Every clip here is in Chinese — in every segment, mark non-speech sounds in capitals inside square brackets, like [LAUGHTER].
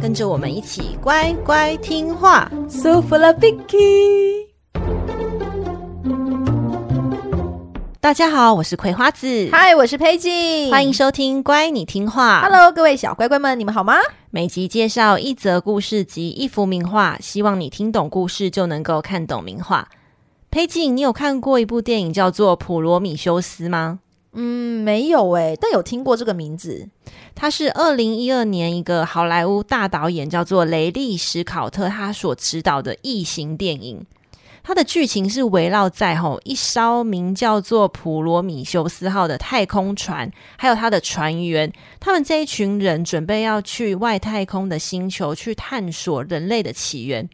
跟着我们一起乖乖听话。So full of Vicky。大家好，我是葵花子。嗨，我是佩静。欢迎收听《乖，你听话》。Hello，各位小乖乖们，你们好吗？每集介绍一则故事及一幅名画，希望你听懂故事就能够看懂名画。佩静，你有看过一部电影叫做《普罗米修斯》吗？嗯，没有诶，但有听过这个名字。他是二零一二年一个好莱坞大导演叫做雷利·史考特他所执导的异形电影。它的剧情是围绕在吼一艘名叫做普罗米修斯号的太空船，还有它的船员，他们这一群人准备要去外太空的星球去探索人类的起源。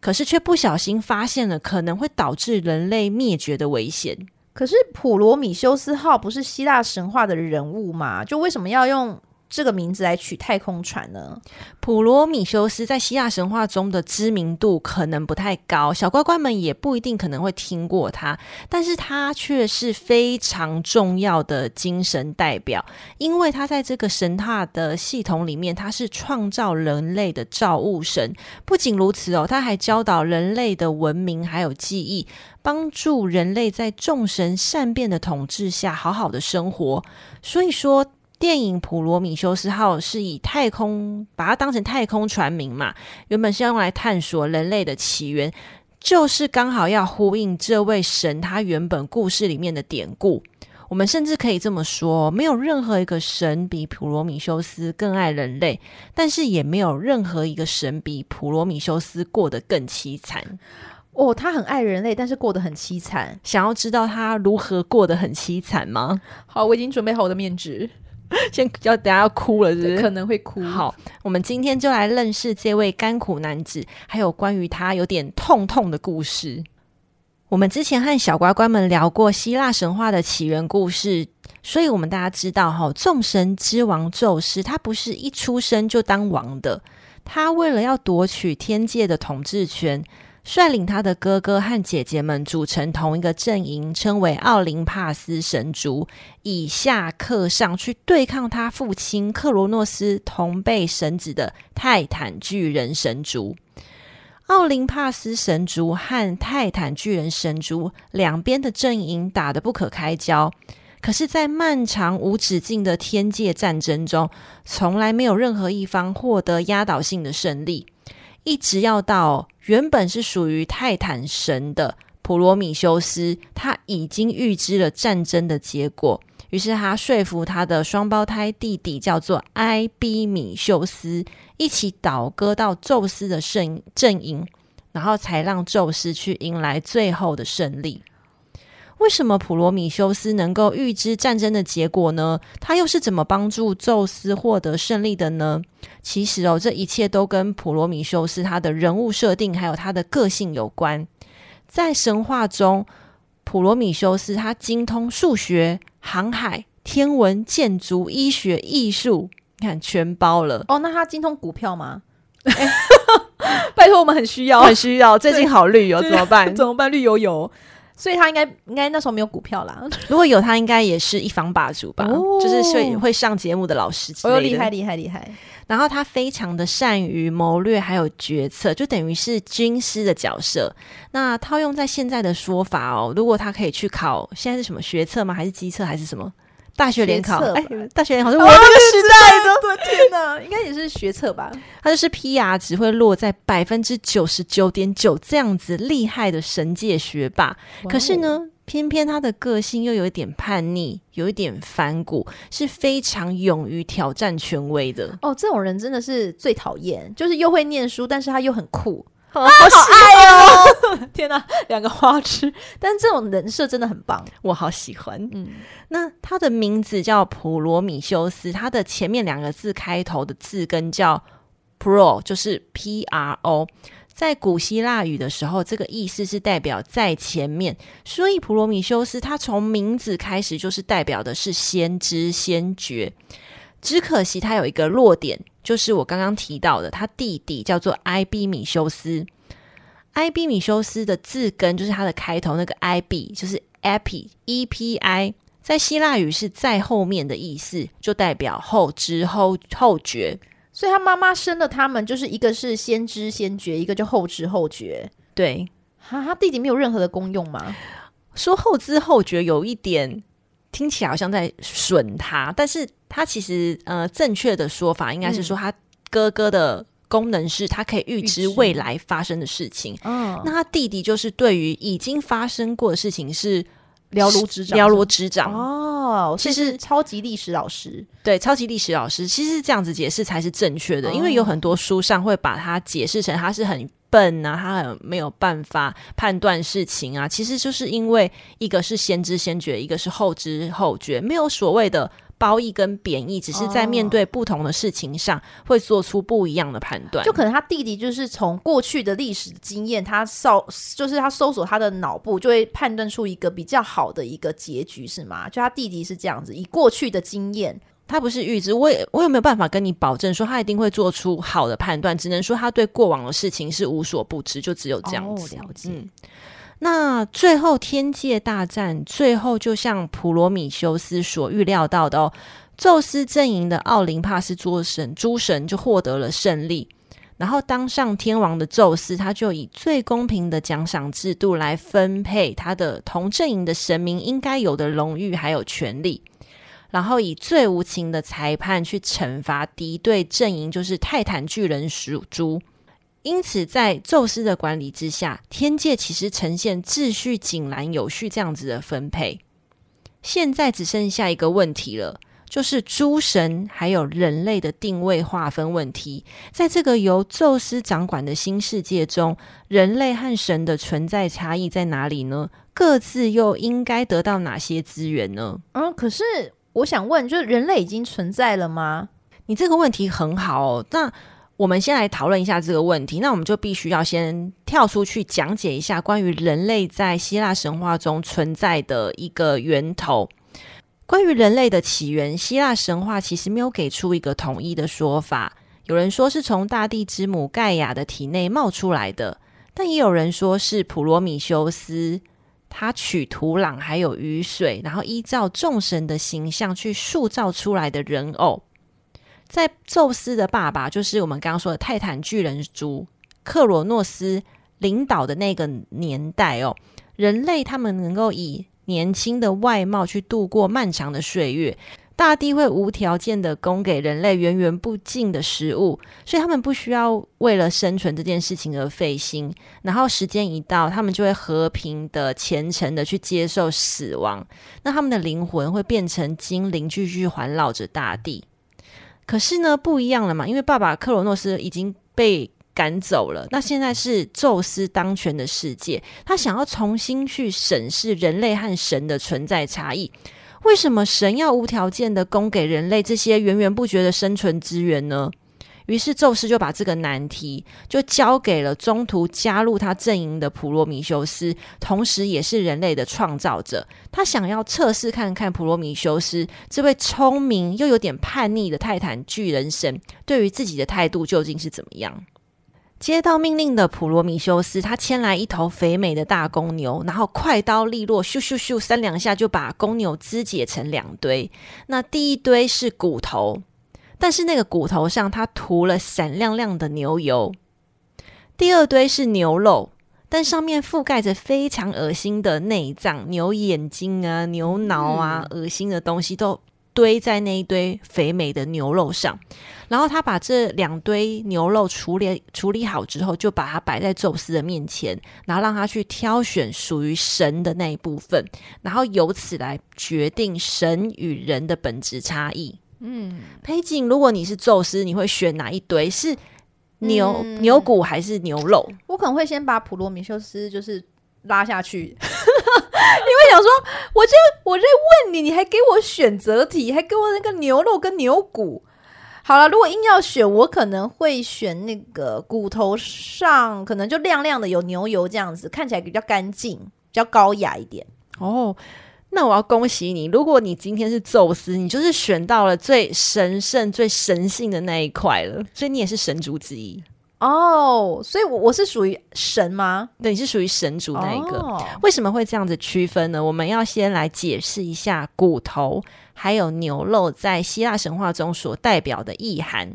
可是却不小心发现了可能会导致人类灭绝的危险。可是普罗米修斯号不是希腊神话的人物嘛？就为什么要用这个名字来取太空船呢？普罗米修斯在希腊神话中的知名度可能不太高，小乖乖们也不一定可能会听过他，但是他却是非常重要的精神代表，因为他在这个神话的系统里面，他是创造人类的造物神。不仅如此哦，他还教导人类的文明还有记忆，帮助人类在众神善变的统治下好好的生活。所以说。电影《普罗米修斯号》是以太空把它当成太空船名嘛，原本是要用来探索人类的起源，就是刚好要呼应这位神他原本故事里面的典故。我们甚至可以这么说，没有任何一个神比普罗米修斯更爱人类，但是也没有任何一个神比普罗米修斯过得更凄惨。哦，他很爱人类，但是过得很凄惨。想要知道他如何过得很凄惨吗？好，我已经准备好我的面纸。[LAUGHS] 先要等下要哭了是不是？可能会哭。好，我们今天就来认识这位甘苦男子，还有关于他有点痛痛的故事。我们之前和小乖乖们聊过希腊神话的起源故事，所以我们大家知道哈，众神之王宙斯，他不是一出生就当王的，他为了要夺取天界的统治权。率领他的哥哥和姐姐们组成同一个阵营，称为奥林帕斯神族，以下克上去对抗他父亲克罗诺斯同辈神子的泰坦巨人神族。奥林帕斯神族和泰坦巨人神族两边的阵营打得不可开交，可是，在漫长无止境的天界战争中，从来没有任何一方获得压倒性的胜利。一直要到原本是属于泰坦神的普罗米修斯，他已经预知了战争的结果，于是他说服他的双胞胎弟弟叫做埃比米修斯，一起倒戈到宙斯的阵阵营，然后才让宙斯去迎来最后的胜利。为什么普罗米修斯能够预知战争的结果呢？他又是怎么帮助宙斯获得胜利的呢？其实哦，这一切都跟普罗米修斯他的人物设定还有他的个性有关。在神话中，普罗米修斯他精通数学、航海、天文、建筑、医学、艺术，你看全包了。哦，那他精通股票吗？欸、[LAUGHS] 拜托，我们很需要，很需要。最近好绿 [LAUGHS] 油，怎么办？怎么办？绿油油。所以他应该应该那时候没有股票啦。[LAUGHS] 如果有，他应该也是一方霸主吧，哦、就是会会上节目的老师之类的。哦，厉害厉害厉害！然后他非常的善于谋略，还有决策，就等于是军师的角色。那套用在现在的说法哦，如果他可以去考，现在是什么学测吗？还是机测？还是什么？大学联考，哎，大学联考是我那个时代的，应该也是学测吧？他就是 PR 只会落在百分之九十九点九这样子厉害的神界学霸，可是呢，偏偏他的个性又有一点叛逆，有一点反骨，是非常勇于挑战权威的。哦，这种人真的是最讨厌，就是又会念书，但是他又很酷。啊，好爱哦！[LAUGHS] 天哪，两个花痴，但这种人设真的很棒，我好喜欢。嗯，那他的名字叫普罗米修斯，他的前面两个字开头的字根叫 pro，就是 P R O，在古希腊语的时候，这个意思是代表在前面，所以普罗米修斯他从名字开始就是代表的是先知先觉。只可惜他有一个弱点，就是我刚刚提到的，他弟弟叫做埃庇米修斯。埃庇米修斯的字根就是他的开头那个埃庇，就是 epi e p i，在希腊语是在后面的意思，就代表后知后后觉。所以他妈妈生了他们，就是一个是先知先觉，一个就后知后觉。对，哈，他弟弟没有任何的功用吗？说后知后觉有一点听起来好像在损他，但是他其实呃正确的说法应该是说他哥哥的。功能是他可以预知未来发生的事情。嗯，那他弟弟就是对于已经发生过的事情是了如指掌，了如指掌哦。其实超级历史老师，对，超级历史老师，其实这样子解释才是正确的，哦，因为有很多书上会把它解释成他是很笨啊，他很没有办法判断事情啊。其实就是因为一个是先知先觉，一个是后知后觉，没有所谓的。褒义跟贬义，只是在面对不同的事情上，会做出不一样的判断。就可能他弟弟就是从过去的历史经验，他搜就是他搜索他的脑部，就会判断出一个比较好的一个结局，是吗？就他弟弟是这样子，以过去的经验，他不是预知，我也我也没有办法跟你保证说他一定会做出好的判断，只能说他对过往的事情是无所不知，就只有这样子。哦，了解。嗯那最后天界大战，最后就像普罗米修斯所预料到的哦，宙斯阵营的奥林帕斯诸神诸神就获得了胜利，然后当上天王的宙斯，他就以最公平的奖赏制度来分配他的同阵营的神明应该有的荣誉还有权利，然后以最无情的裁判去惩罚敌对阵营，就是泰坦巨人属猪。因此，在宙斯的管理之下，天界其实呈现秩序井然有序这样子的分配。现在只剩下一个问题了，就是诸神还有人类的定位划分问题。在这个由宙斯掌管的新世界中，人类和神的存在差异在哪里呢？各自又应该得到哪些资源呢？嗯，可是我想问，就是人类已经存在了吗？你这个问题很好哦，那。我们先来讨论一下这个问题。那我们就必须要先跳出去讲解一下关于人类在希腊神话中存在的一个源头。关于人类的起源，希腊神话其实没有给出一个统一的说法。有人说是从大地之母盖亚的体内冒出来的，但也有人说是普罗米修斯他取土壤还有雨水，然后依照众神的形象去塑造出来的人偶。在宙斯的爸爸，就是我们刚刚说的泰坦巨人族克罗诺斯领导的那个年代哦，人类他们能够以年轻的外貌去度过漫长的岁月，大地会无条件的供给人类源源不尽的食物，所以他们不需要为了生存这件事情而费心。然后时间一到，他们就会和平的、虔诚的去接受死亡，那他们的灵魂会变成精灵，继续环绕着大地。可是呢，不一样了嘛，因为爸爸克罗诺斯已经被赶走了，那现在是宙斯当权的世界，他想要重新去审视人类和神的存在差异。为什么神要无条件的供给人类这些源源不绝的生存资源呢？于是宙斯就把这个难题就交给了中途加入他阵营的普罗米修斯，同时也是人类的创造者。他想要测试看看普罗米修斯这位聪明又有点叛逆的泰坦巨人神对于自己的态度究竟是怎么样。接到命令的普罗米修斯，他牵来一头肥美的大公牛，然后快刀利落，咻咻咻三两下就把公牛肢解成两堆。那第一堆是骨头。但是那个骨头上，它涂了闪亮亮的牛油。第二堆是牛肉，但上面覆盖着非常恶心的内脏，牛眼睛啊、牛脑啊，恶心的东西都堆在那一堆肥美的牛肉上。然后他把这两堆牛肉处理处理好之后，就把它摆在宙斯的面前，然后让他去挑选属于神的那一部分，然后由此来决定神与人的本质差异。嗯，裴景，如果你是宙斯，你会选哪一堆？是牛、嗯、牛骨还是牛肉？我可能会先把普罗米修斯就是拉下去，[LAUGHS] 因为想说，我这我在问你，你还给我选择题，还给我那个牛肉跟牛骨，好了，如果硬要选，我可能会选那个骨头上可能就亮亮的有牛油这样子，看起来比较干净，比较高雅一点。哦，那我要恭喜你，如果你今天是宙斯，你就是选到了最神圣、最神性的那一块了，所以你也是神族之一。哦，所以我我是属于神吗？对，你是属于神族那一个。哦。为什么会这样子区分呢？我们要先来解释一下骨头还有牛肉在希腊神话中所代表的意涵。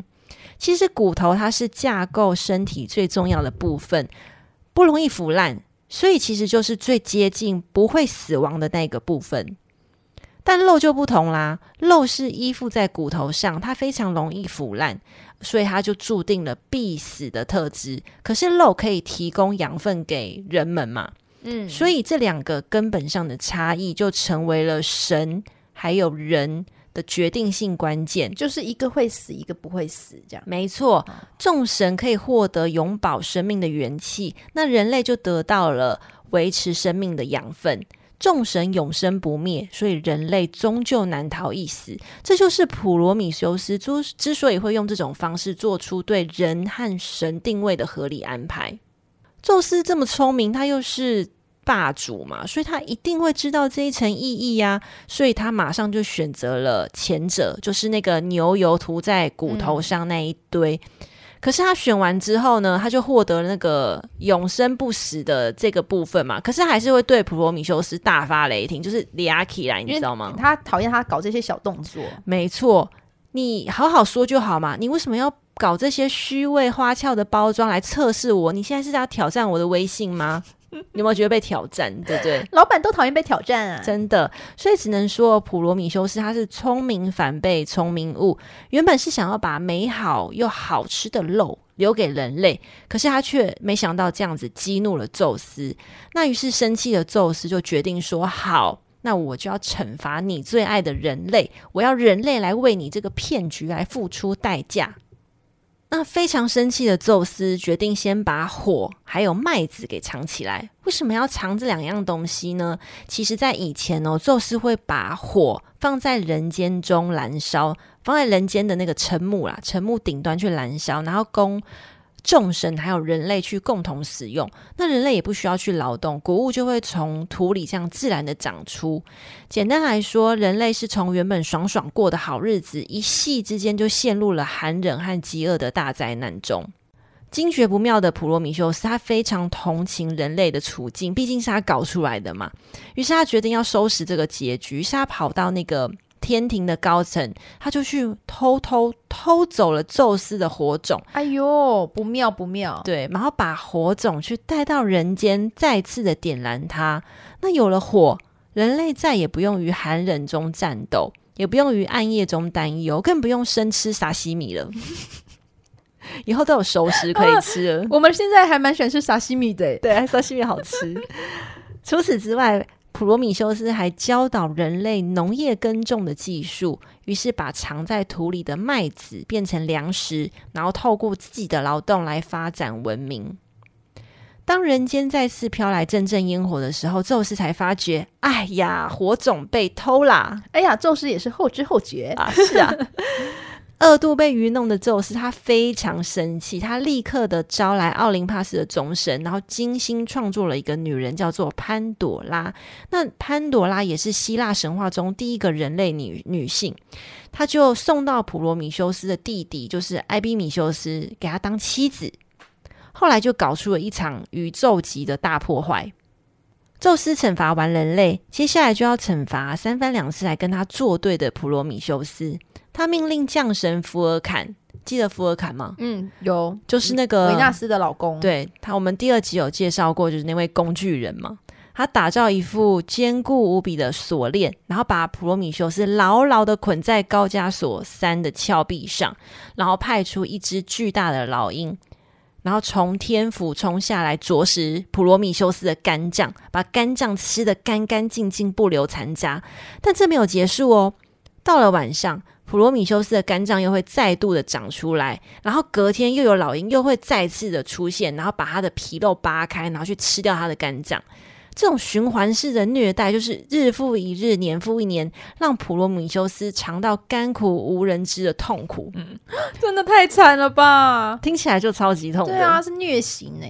其实骨头它是架构身体最重要的部分，不容易腐烂，所以其实就是最接近不会死亡的那个部分。但肉就不同啦，肉是依附在骨头上，它非常容易腐烂。所以它就注定了必死的特质。可是肉可以提供养分给人们嘛？嗯，所以这两个根本上的差异就成为了神还有人的决定性关键，就是一个会死，一个不会死，这样。没错，众神可以获得永葆生命的元气，那人类就得到了维持生命的养分。众神永生不灭，所以人类终究难逃一死。这就是普罗米修斯之之所以会用这种方式做出对人和神定位的合理安排。宙斯这么聪明，他又是霸主嘛，所以他一定会知道这一层意义呀。所以他马上就选择了前者，就是那个牛油涂在骨头上那一堆。嗯可是他选完之后呢，他就获得了那个永生不死的这个部分嘛。可是还是会对普罗米修斯大发雷霆，就是里阿奇来，你知道吗？他讨厌他搞这些小动作。没错，你好好说就好嘛。你为什么要搞这些虚伪花俏的包装来测试我？你现在是在挑战我的威信吗？[LAUGHS] 你有没有觉得被挑战？对不对？[LAUGHS] 老板都讨厌被挑战啊！真的，所以只能说普罗米修斯他是聪明反被聪明误。原本是想要把美好又好吃的肉留给人类，可是他却没想到这样子激怒了宙斯。那于是生气的宙斯就决定说：“好，那我就要惩罚你最爱的人类，我要人类来为你这个骗局来付出代价。”那非常生气的宙斯决定先把火还有麦子给藏起来。为什么要藏这两样东西呢？其实，在以前哦，宙斯会把火放在人间中燃烧，放在人间的那个沉木啦，沉木顶端去燃烧，然后供。众神还有人类去共同使用，那人类也不需要去劳动，谷物就会从土里这样自然的长出。简单来说，人类是从原本爽爽过的好日子，一夕之间就陷入了寒冷和饥饿的大灾难中。惊觉不妙的普罗米修斯，他非常同情人类的处境，毕竟是他搞出来的嘛。于是他决定要收拾这个结局，于是他跑到那个。天庭的高层，他就去偷偷偷走了宙斯的火种。哎呦，不妙不妙！对，然后把火种去带到人间，再次的点燃它。那有了火，人类再也不用于寒冷中战斗，也不用于暗夜中担忧，更不用生吃沙西米了。[LAUGHS] 以后都有熟食可以吃了。[LAUGHS] 我们现在还蛮喜欢吃沙西米的，对，沙西米好吃。[LAUGHS] 除此之外。普罗米修斯还教导人类农业耕种的技术，于是把藏在土里的麦子变成粮食，然后透过自己的劳动来发展文明。当人间再次飘来阵阵烟火的时候，宙斯才发觉：哎呀，火种被偷啦！哎呀，宙斯也是后知后觉啊，是啊。[LAUGHS] 二度被愚弄的宙斯，他非常生气，他立刻的招来奥林帕斯的众神，然后精心创作了一个女人，叫做潘朵拉。那潘朵拉也是希腊神话中第一个人类女女性，他就送到普罗米修斯的弟弟，就是埃比米修斯，给他当妻子。后来就搞出了一场宇宙级的大破坏。宙斯惩罚完人类，接下来就要惩罚三番两次来跟他作对的普罗米修斯。他命令降神福尔坎，记得福尔坎吗？嗯，有，就是那个维纳斯的老公。对他，我们第二集有介绍过，就是那位工具人嘛。他打造一副坚固无比的锁链，然后把普罗米修斯牢牢的捆在高加索山的峭壁上，然后派出一只巨大的老鹰，然后从天俯冲下来啄食普罗米修斯的肝脏，把肝脏吃得干干净净，不留残渣。但这没有结束哦，到了晚上。普罗米修斯的肝脏又会再度的长出来，然后隔天又有老鹰又会再次的出现，然后把他的皮肉扒开，然后去吃掉他的肝脏。这种循环式的虐待，就是日复一日，年复一年，让普罗米修斯尝到甘苦无人知的痛苦。嗯，真的太惨了吧？听起来就超级痛。对啊，是虐刑呢。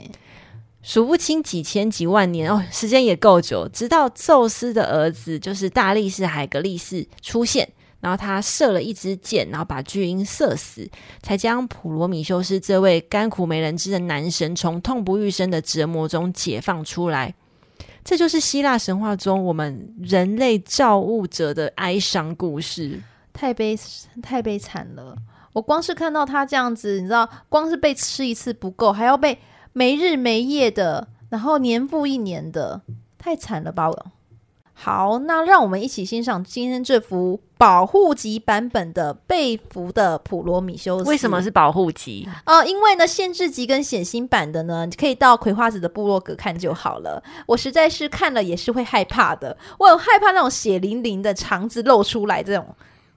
数不清几千几万年哦，时间也够久。直到宙斯的儿子，就是大力士海格力士出现，然后他射了一支箭，然后把巨婴射死，才将普罗米修斯这位甘苦没人知的男神从痛不欲生的折磨中解放出来。这就是希腊神话中我们人类造物者的哀伤故事，太悲太悲惨了。我光是看到他这样子，你知道，光是被吃一次不够，还要被。没日没夜的，然后年复一年的，太惨了吧！好，那让我们一起欣赏今天这幅保护级版本的被俘的普罗米修斯。为什么是保护级？呃，因为呢，限制级跟显星版的呢，你可以到葵花子的部落格看就好了。我实在是看了也是会害怕的，我很害怕那种血淋淋的肠子露出来这种，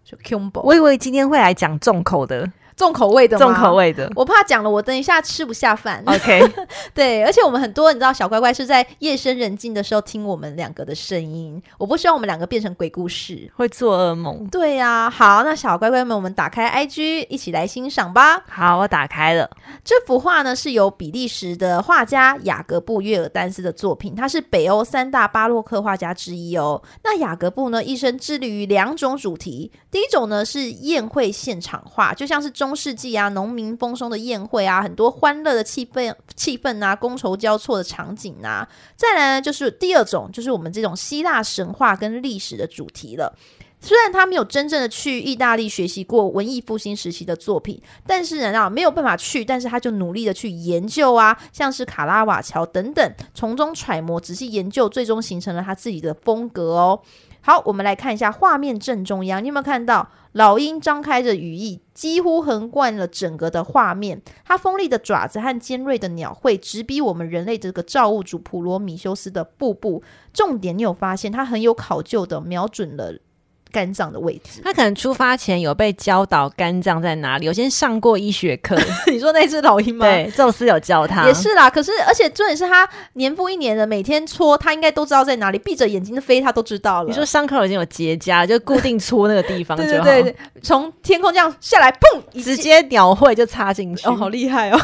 就 combo。我以为今天会来讲重口的。重口味的吗？重口味的，我怕讲了，我等一下吃不下饭。OK，[LAUGHS] 对，而且我们很多你知道，小乖乖是在夜深人静的时候听我们两个的声音，我不希望我们两个变成鬼故事，会做噩梦。对呀、啊，好，那小乖乖们，我们打开 IG 一起来欣赏吧。好，我打开了。这幅画呢，是由比利时的画家雅各布·约尔丹斯的作品，他是北欧三大巴洛克画家之一哦。那雅各布呢，一生致力于两种主题，第一种呢是宴会现场画，就像是。中世纪啊，农民丰收的宴会啊，很多欢乐的气氛，气氛啊，觥筹交错的场景啊。再来呢，就是第二种，就是我们这种希腊神话跟历史的主题了。虽然他没有真正的去意大利学习过文艺复兴时期的作品，但是呢，没有办法去，但是他就努力的去研究啊，像是卡拉瓦乔等等，从中揣摩，仔细研究，最终形成了他自己的风格哦。好，我们来看一下画面正中央，你有没有看到老鹰张开着羽翼，几乎横贯了整个的画面？它锋利的爪子和尖锐的鸟喙直逼我们人类这个造物主普罗米修斯的腹部。重点，你有发现它很有考究的瞄准了。肝脏的位置，他可能出发前有被教导肝脏在哪里，有先上过医学课。[LAUGHS] 你说那只老鹰吗？对，宙斯有教他，也是啦。可是，而且重点是他年复一年的每天戳，他应该都知道在哪里。闭着眼睛飞，他都知道了。你说伤口已经有结痂，就固定戳那个地方 [LAUGHS] 就好。对对对，从天空这样下来，砰，[LAUGHS] 直接鸟喙就插进去。哦，好厉害哦！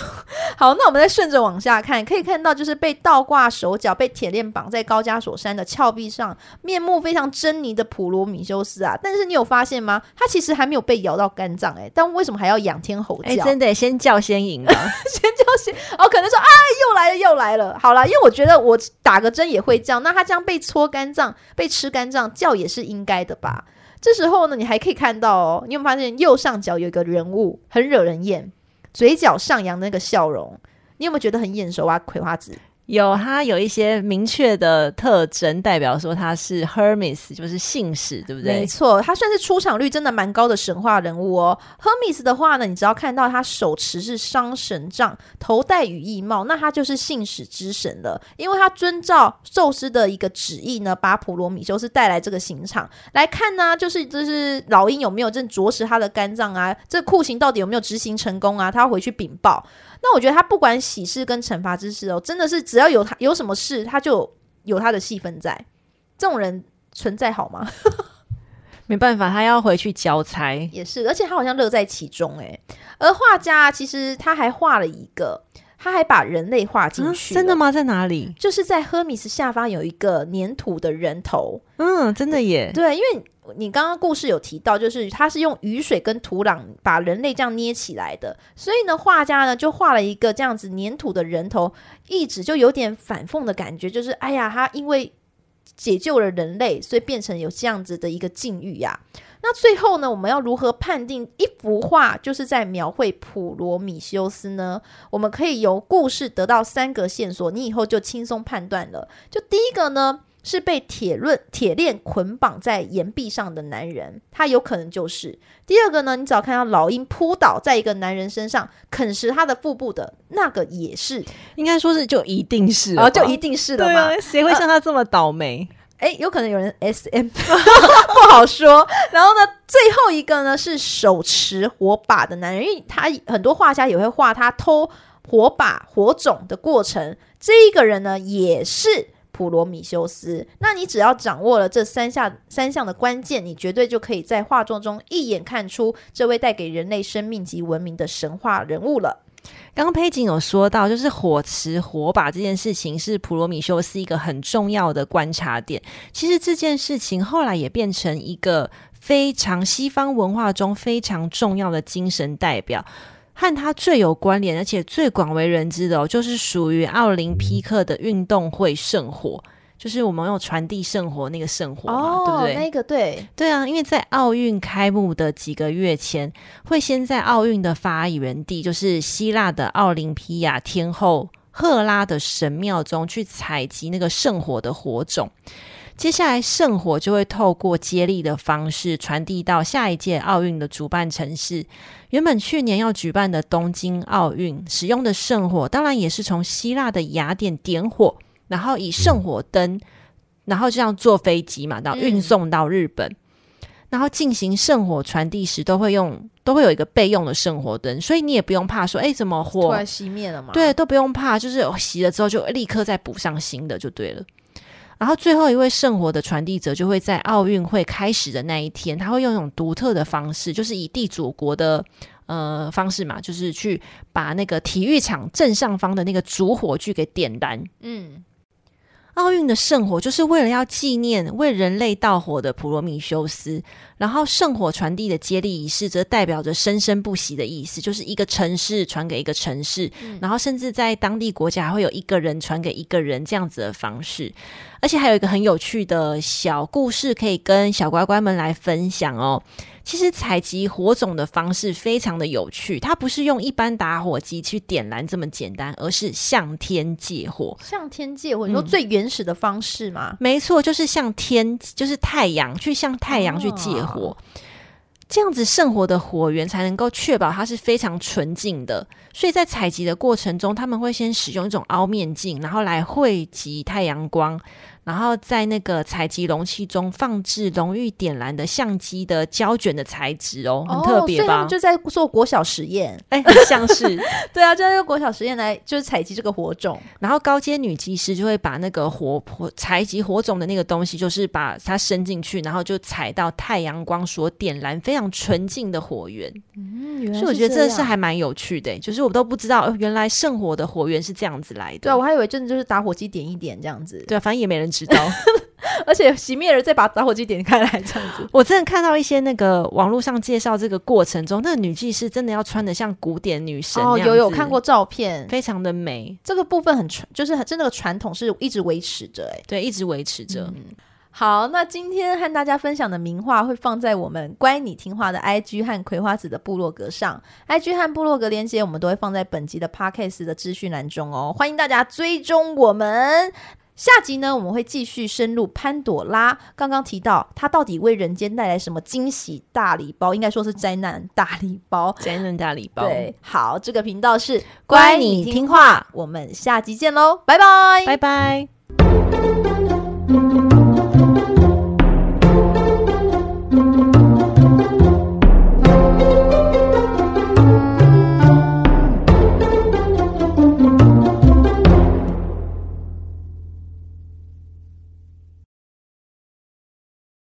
好，那我们再顺着往下看，可以看到就是被倒挂手脚、被铁链绑在高加索山的峭壁上，面目非常狰狞的普罗米修斯啊。但是你有发发现吗？他其实还没有被咬到肝脏哎，但为什么还要仰天吼叫？哎，真的先叫先赢啊，[LAUGHS] 先叫先哦，可能说啊，又来了又来了。好啦，因为我觉得我打个针也会叫，那他这样被戳肝脏、被吃肝脏叫也是应该的吧？这时候呢，你还可以看到哦，你有没有发现右上角有一个人物很惹人厌，嘴角上扬的那个笑容，你有没有觉得很眼熟啊？葵花籽。有，他有一些明确的特征，代表说他是 Hermes，就是信使，对不对？没错，他算是出场率真的蛮高的神话人物哦。Hermes 的话呢，你只要看到他手持是商神杖，头戴羽翼帽，那他就是信使之神了。因为他遵照宙斯的一个旨意呢，把普罗米修斯带来这个刑场来看呢，就是就是老鹰有没有正啄食他的肝脏啊？这酷刑到底有没有执行成功啊？他要回去禀报。那我觉得他不管喜事跟惩罚之事哦，真的是只要有他有什么事，他就有他的戏份在。这种人存在好吗？[LAUGHS] 没办法，他要回去交差。也是，而且他好像乐在其中哎。而画家其实他还画了一个，他还把人类画进去。嗯，真的吗？在哪里？就是在赫米斯下方有一个粘土的人头。嗯，真的耶。对，因为。你刚刚故事有提到，就是他是用雨水跟土壤把人类这样捏起来的，所以呢，画家呢就画了一个这样子粘土的人头，一直就有点反讽的感觉，就是哎呀，他因为解救了人类，所以变成有这样子的一个境遇呀。那最后呢，我们要如何判定一幅画就是在描绘普罗米修斯呢？我们可以由故事得到三个线索，你以后就轻松判断了。就第一个呢。是被铁链铁链捆绑在岩壁上的男人，他有可能就是第二个呢。你只要看到老鹰扑倒在一个男人身上啃食他的腹部的那个，也是应该说是就一定是啊，就一定是的嘛？谁会像他这么倒霉？哎、呃，有可能有人 SM [LAUGHS] 不好说。然后呢，最后一个呢是手持火把的男人，因为他很多画家也会画他偷火把火种的过程。这一个人呢也是。普罗米修斯。那你只要掌握了这三下三项的关键，你绝对就可以在画作中一眼看出这位带给人类生命及文明的神话人物了。刚刚佩锦有说到，就是火池火把这件事情是普罗米修斯一个很重要的观察点。其实这件事情后来也变成一个非常西方文化中非常重要的精神代表。和它最有关联，而且最广为人知的哦，就是属于奥林匹克的运动会圣火，就是我们用传递圣火那个圣火嘛，哦、对不对？那个对，对啊，因为在奥运开幕的几个月前，会先在奥运的发源地，就是希腊的奥林匹亚天后赫拉的神庙中去采集那个圣火的火种。接下来，圣火就会透过接力的方式传递到下一届奥运的主办城市。原本去年要举办的东京奥运使用的圣火，当然也是从希腊的雅典点火，然后以圣火灯，然后这样坐飞机嘛，然后运送到日本，然后进行圣火传递时，都会用都会有一个备用的圣火灯，所以你也不用怕说，哎，怎么火突然熄灭了吗？对，都不用怕，就是熄了之后就立刻再补上新的就对了。然后最后一位圣火的传递者就会在奥运会开始的那一天，他会用一种独特的方式，就是以地主国的呃方式嘛，就是去把那个体育场正上方的那个主火炬给点燃。嗯。奥运的圣火就是为了要纪念为人类盗火的普罗米修斯，然后圣火传递的接力仪式则代表着生生不息的意思，就是一个城市传给一个城市，嗯、然后甚至在当地国家还会有一个人传给一个人这样子的方式。而且还有一个很有趣的小故事可以跟小乖乖们来分享哦。其实采集火种的方式非常的有趣，它不是用一般打火机去点燃这么简单，而是向天借火。向天借火，你说最原始的方式吗？嗯、没错，就是向天，就是太阳，去向太阳去借火。哦、这样子圣火的火源才能够确保它是非常纯净的。所以在采集的过程中，他们会先使用一种凹面镜，然后来汇集太阳光。然后在那个采集容器中放置容易点燃的相机的胶卷的材质哦，很特别吧？哦，所以他们就在做国小实验，[LAUGHS] 哎，很像是对啊，就在用国小实验来就是采集这个火种。然后高阶女技师就会把那个火火采集火种的那个东西，就是把它伸进去，然后就采到太阳光所点燃非常纯净的火源。嗯。所以我觉得这是还蛮有趣的，就是我都不知道原来圣火的火源是这样子来的。对啊，我还以为真的就是打火机点一点这样子。对啊，反正也没人知道，[LAUGHS] 而且熄灭了再把打火机点开来这样子。[LAUGHS] 我真的看到一些那个网络上介绍这个过程中，那个女技师真的要穿的像古典女神哦，有有看过照片，非常的美。这个部分很传，就是很真的传统是一直维持着，哎，对，一直维持着。嗯好，那今天和大家分享的名画会放在我们乖你听话的 IG 和葵花籽的部落格上，IG 和部落格连接我们都会放在本集的 Podcast 的资讯栏中哦，欢迎大家追踪我们。下集呢，我们会继续深入潘朵拉，刚刚提到她到底为人间带来什么惊喜大礼包，应该说是灾难大礼包，灾难大礼包。对，好，这个频道是乖你听话，我们下集见喽，拜拜，拜拜。